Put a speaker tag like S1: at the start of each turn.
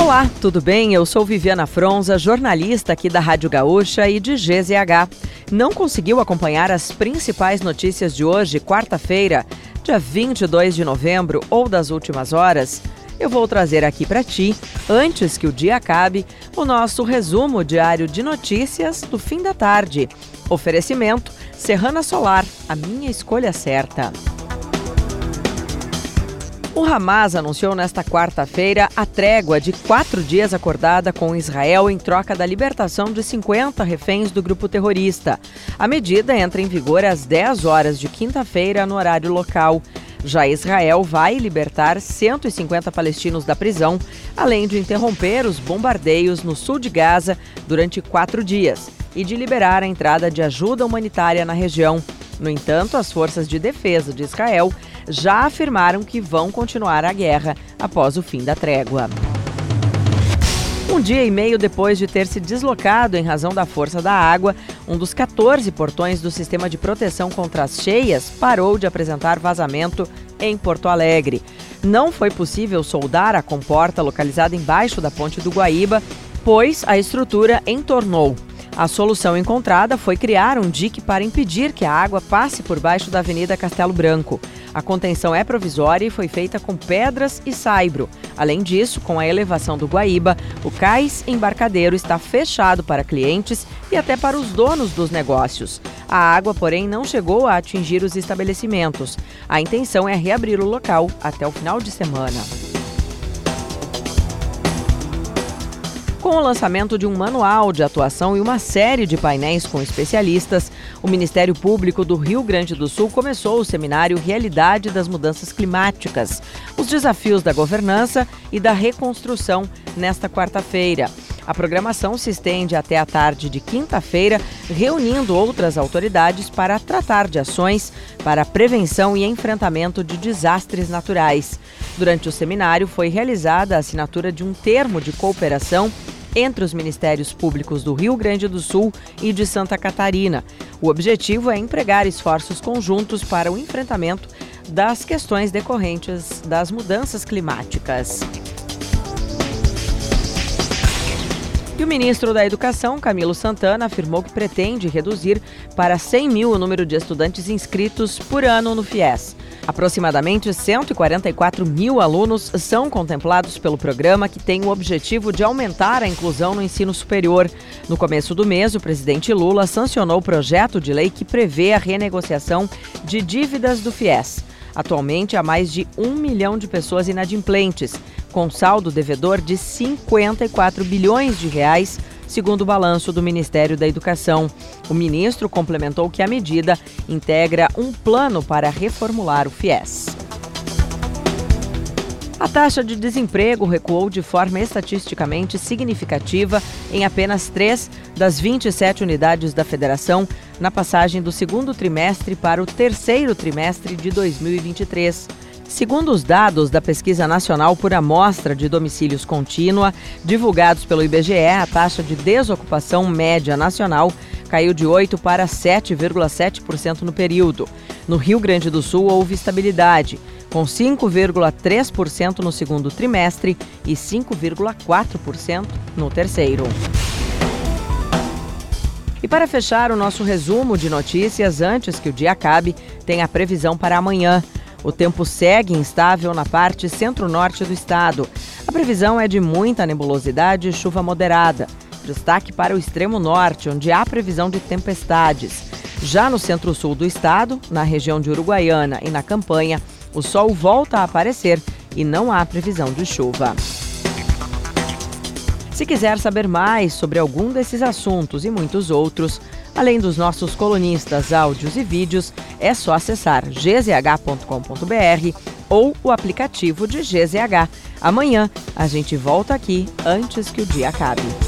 S1: Olá, tudo bem? Eu sou Viviana Fronza, jornalista aqui da Rádio Gaúcha e de GZH. Não conseguiu acompanhar as principais notícias de hoje, quarta-feira, dia 22 de novembro ou das últimas horas? Eu vou trazer aqui para ti, antes que o dia acabe, o nosso resumo diário de notícias do fim da tarde. Oferecimento Serrana Solar, a minha escolha certa. O Hamas anunciou nesta quarta-feira a trégua de quatro dias acordada com Israel em troca da libertação de 50 reféns do grupo terrorista. A medida entra em vigor às 10 horas de quinta-feira, no horário local. Já Israel vai libertar 150 palestinos da prisão, além de interromper os bombardeios no sul de Gaza durante quatro dias e de liberar a entrada de ajuda humanitária na região. No entanto, as forças de defesa de Israel já afirmaram que vão continuar a guerra após o fim da trégua. Um dia e meio depois de ter se deslocado em razão da força da água, um dos 14 portões do sistema de proteção contra as cheias parou de apresentar vazamento em Porto Alegre. Não foi possível soldar a comporta localizada embaixo da ponte do Guaíba, pois a estrutura entornou. A solução encontrada foi criar um dique para impedir que a água passe por baixo da Avenida Castelo Branco. A contenção é provisória e foi feita com pedras e saibro. Além disso, com a elevação do Guaíba, o cais embarcadeiro está fechado para clientes e até para os donos dos negócios. A água, porém, não chegou a atingir os estabelecimentos. A intenção é reabrir o local até o final de semana. Com o lançamento de um manual de atuação e uma série de painéis com especialistas, o Ministério Público do Rio Grande do Sul começou o seminário Realidade das Mudanças Climáticas, os desafios da governança e da reconstrução nesta quarta-feira. A programação se estende até a tarde de quinta-feira, reunindo outras autoridades para tratar de ações para prevenção e enfrentamento de desastres naturais. Durante o seminário, foi realizada a assinatura de um termo de cooperação entre os Ministérios Públicos do Rio Grande do Sul e de Santa Catarina. O objetivo é empregar esforços conjuntos para o enfrentamento das questões decorrentes das mudanças climáticas. E o ministro da Educação, Camilo Santana, afirmou que pretende reduzir para 100 mil o número de estudantes inscritos por ano no FIES. Aproximadamente 144 mil alunos são contemplados pelo programa, que tem o objetivo de aumentar a inclusão no ensino superior. No começo do mês, o presidente Lula sancionou o projeto de lei que prevê a renegociação de dívidas do FIES. Atualmente, há mais de um milhão de pessoas inadimplentes, com saldo devedor de 54 bilhões de reais segundo o balanço do Ministério da Educação. O ministro complementou que a medida integra um plano para reformular o FIES. A taxa de desemprego recuou de forma estatisticamente significativa em apenas três das 27 unidades da federação na passagem do segundo trimestre para o terceiro trimestre de 2023. Segundo os dados da Pesquisa Nacional por Amostra de Domicílios Contínua, divulgados pelo IBGE, a taxa de desocupação média nacional caiu de 8% para 7,7% no período. No Rio Grande do Sul, houve estabilidade, com 5,3% no segundo trimestre e 5,4% no terceiro. E para fechar o nosso resumo de notícias antes que o dia acabe, tem a previsão para amanhã. O tempo segue instável na parte centro-norte do estado. A previsão é de muita nebulosidade e chuva moderada. Destaque para o extremo norte, onde há previsão de tempestades. Já no centro-sul do estado, na região de Uruguaiana e na campanha, o sol volta a aparecer e não há previsão de chuva. Se quiser saber mais sobre algum desses assuntos e muitos outros, além dos nossos colunistas, áudios e vídeos, é só acessar gzh.com.br ou o aplicativo de GZH. Amanhã a gente volta aqui antes que o dia acabe.